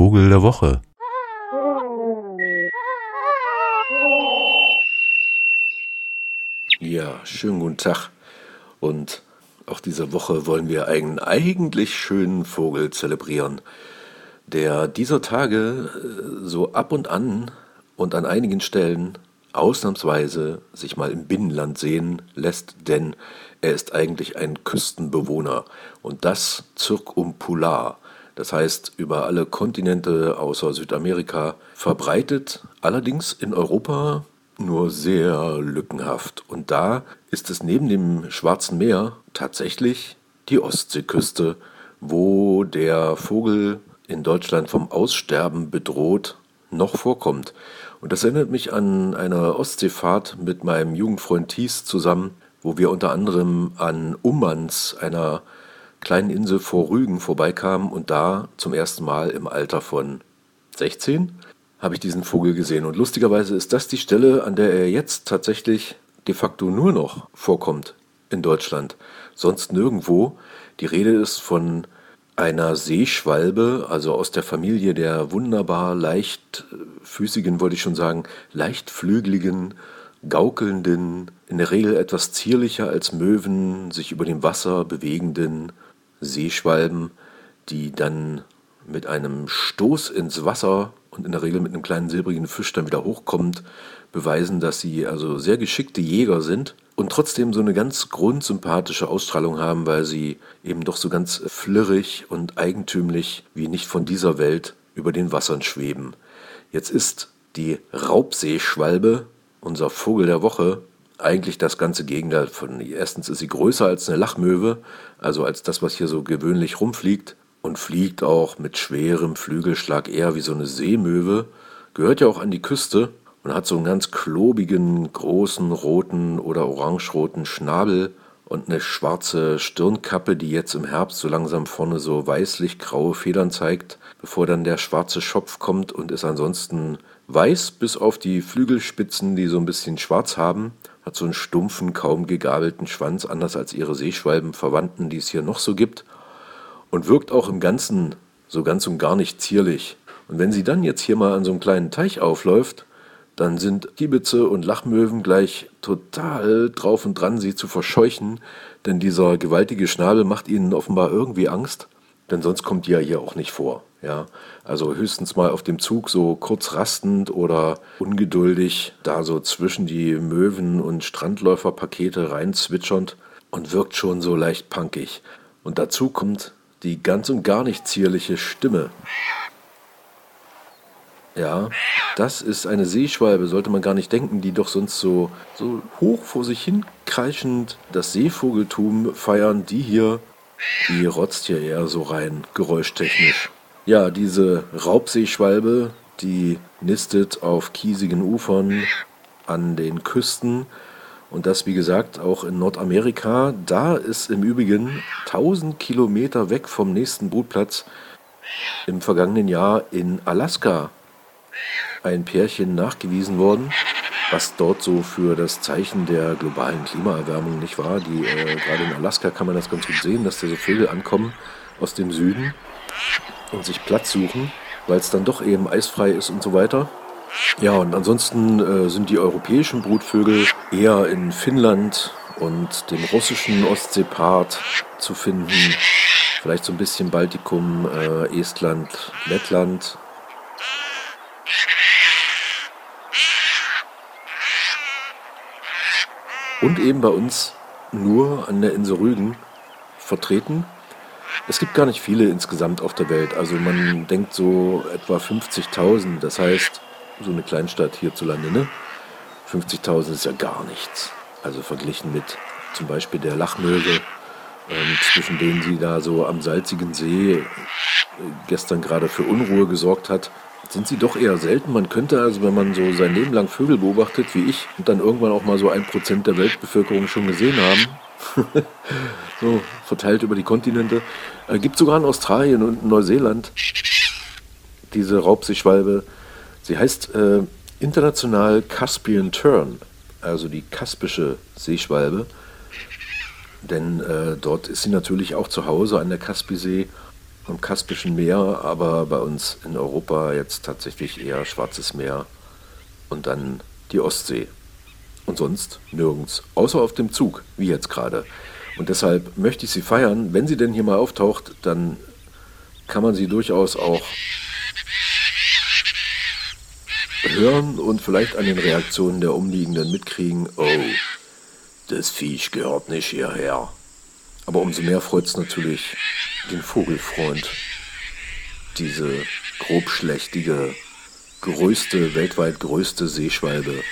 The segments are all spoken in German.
Vogel der Woche. Ja, schönen guten Tag. Und auch diese Woche wollen wir einen eigentlich schönen Vogel zelebrieren, der dieser Tage äh, so ab und an und an einigen Stellen ausnahmsweise sich mal im Binnenland sehen lässt, denn er ist eigentlich ein Küstenbewohner und das zirkumpolar. Das heißt, über alle Kontinente außer Südamerika verbreitet, allerdings in Europa nur sehr lückenhaft. Und da ist es neben dem Schwarzen Meer tatsächlich die Ostseeküste, wo der Vogel in Deutschland vom Aussterben bedroht noch vorkommt. Und das erinnert mich an eine Ostseefahrt mit meinem Jugendfreund Thies zusammen, wo wir unter anderem an Ummanz, einer kleinen Insel vor Rügen, vorbeikamen und da zum ersten Mal im Alter von 16 habe ich diesen Vogel gesehen. Und lustigerweise ist das die Stelle, an der er jetzt tatsächlich de facto nur noch vorkommt in Deutschland. Sonst nirgendwo. Die Rede ist von einer Seeschwalbe, also aus der Familie der wunderbar leichtfüßigen, wollte ich schon sagen, leichtflügeligen, gaukelnden, in der Regel etwas zierlicher als Möwen, sich über dem Wasser bewegenden Seeschwalben, die dann mit einem Stoß ins Wasser und in der Regel mit einem kleinen silbrigen Fisch dann wieder hochkommt, beweisen, dass sie also sehr geschickte Jäger sind und trotzdem so eine ganz grundsympathische Ausstrahlung haben, weil sie eben doch so ganz flirrig und eigentümlich wie nicht von dieser Welt über den Wassern schweben. Jetzt ist die Raubseeschwalbe, unser Vogel der Woche, eigentlich das ganze Gegenteil von. Erstens ist sie größer als eine Lachmöwe, also als das, was hier so gewöhnlich rumfliegt und fliegt auch mit schwerem Flügelschlag eher wie so eine Seemöwe, gehört ja auch an die Küste und hat so einen ganz klobigen, großen, roten oder orangeroten Schnabel und eine schwarze Stirnkappe, die jetzt im Herbst so langsam vorne so weißlich-graue Federn zeigt, bevor dann der schwarze Schopf kommt und ist ansonsten weiß bis auf die Flügelspitzen, die so ein bisschen schwarz haben, hat so einen stumpfen, kaum gegabelten Schwanz, anders als ihre Seeschwalbenverwandten, die es hier noch so gibt. Und wirkt auch im Ganzen so ganz und gar nicht zierlich. Und wenn sie dann jetzt hier mal an so einem kleinen Teich aufläuft, dann sind Kiebitze und Lachmöwen gleich total drauf und dran, sie zu verscheuchen, denn dieser gewaltige Schnabel macht ihnen offenbar irgendwie Angst, denn sonst kommt die ja hier auch nicht vor. Ja, also höchstens mal auf dem Zug so kurz rastend oder ungeduldig, da so zwischen die Möwen und Strandläuferpakete rein zwitschernd und wirkt schon so leicht punkig. Und dazu kommt die ganz und gar nicht zierliche Stimme. Ja, das ist eine Seeschwalbe, sollte man gar nicht denken, die doch sonst so, so hoch vor sich hin kreischend das Seevogeltum feiern. Die hier, die rotzt hier eher so rein, geräuschtechnisch. Ja, diese Raubseeschwalbe, die nistet auf kiesigen Ufern an den Küsten und das, wie gesagt, auch in Nordamerika. Da ist im Übrigen 1000 Kilometer weg vom nächsten Brutplatz im vergangenen Jahr in Alaska ein Pärchen nachgewiesen worden, was dort so für das Zeichen der globalen Klimaerwärmung nicht war. Die, äh, gerade in Alaska kann man das ganz gut sehen, dass da so Vögel ankommen aus dem Süden und sich Platz suchen, weil es dann doch eben eisfrei ist und so weiter. Ja, und ansonsten äh, sind die europäischen Brutvögel eher in Finnland und dem russischen Ostseepart zu finden. Vielleicht so ein bisschen Baltikum, äh, Estland, Lettland. Und eben bei uns nur an der Insel Rügen vertreten. Es gibt gar nicht viele insgesamt auf der Welt. Also man denkt so etwa 50.000. Das heißt, so eine Kleinstadt hierzulande, ne? 50.000 ist ja gar nichts. Also verglichen mit zum Beispiel der Lachmöwe, ähm, zwischen denen sie da so am salzigen See äh, gestern gerade für Unruhe gesorgt hat, sind sie doch eher selten. Man könnte also, wenn man so sein Leben lang Vögel beobachtet wie ich und dann irgendwann auch mal so ein Prozent der Weltbevölkerung schon gesehen haben, so verteilt über die Kontinente, äh, gibt sogar in Australien und in Neuseeland diese Raubseeschwalbe Sie heißt äh, international Caspian Tern, also die kaspische Seeschwalbe. Denn äh, dort ist sie natürlich auch zu Hause an der Kaspisee. Am Kaspischen Meer, aber bei uns in Europa jetzt tatsächlich eher Schwarzes Meer und dann die Ostsee. Und sonst nirgends, außer auf dem Zug, wie jetzt gerade. Und deshalb möchte ich sie feiern. Wenn sie denn hier mal auftaucht, dann kann man sie durchaus auch hören und vielleicht an den Reaktionen der Umliegenden mitkriegen, oh, das Viech gehört nicht hierher. Aber umso mehr freut es natürlich den Vogelfreund, diese grobschlächtige, größte, weltweit größte Seeschwalbe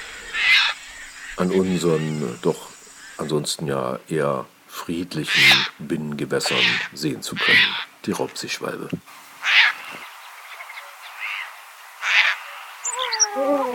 an unseren doch ansonsten ja eher friedlichen Binnengewässern sehen zu können, die Raubseeschwalbe. Oh.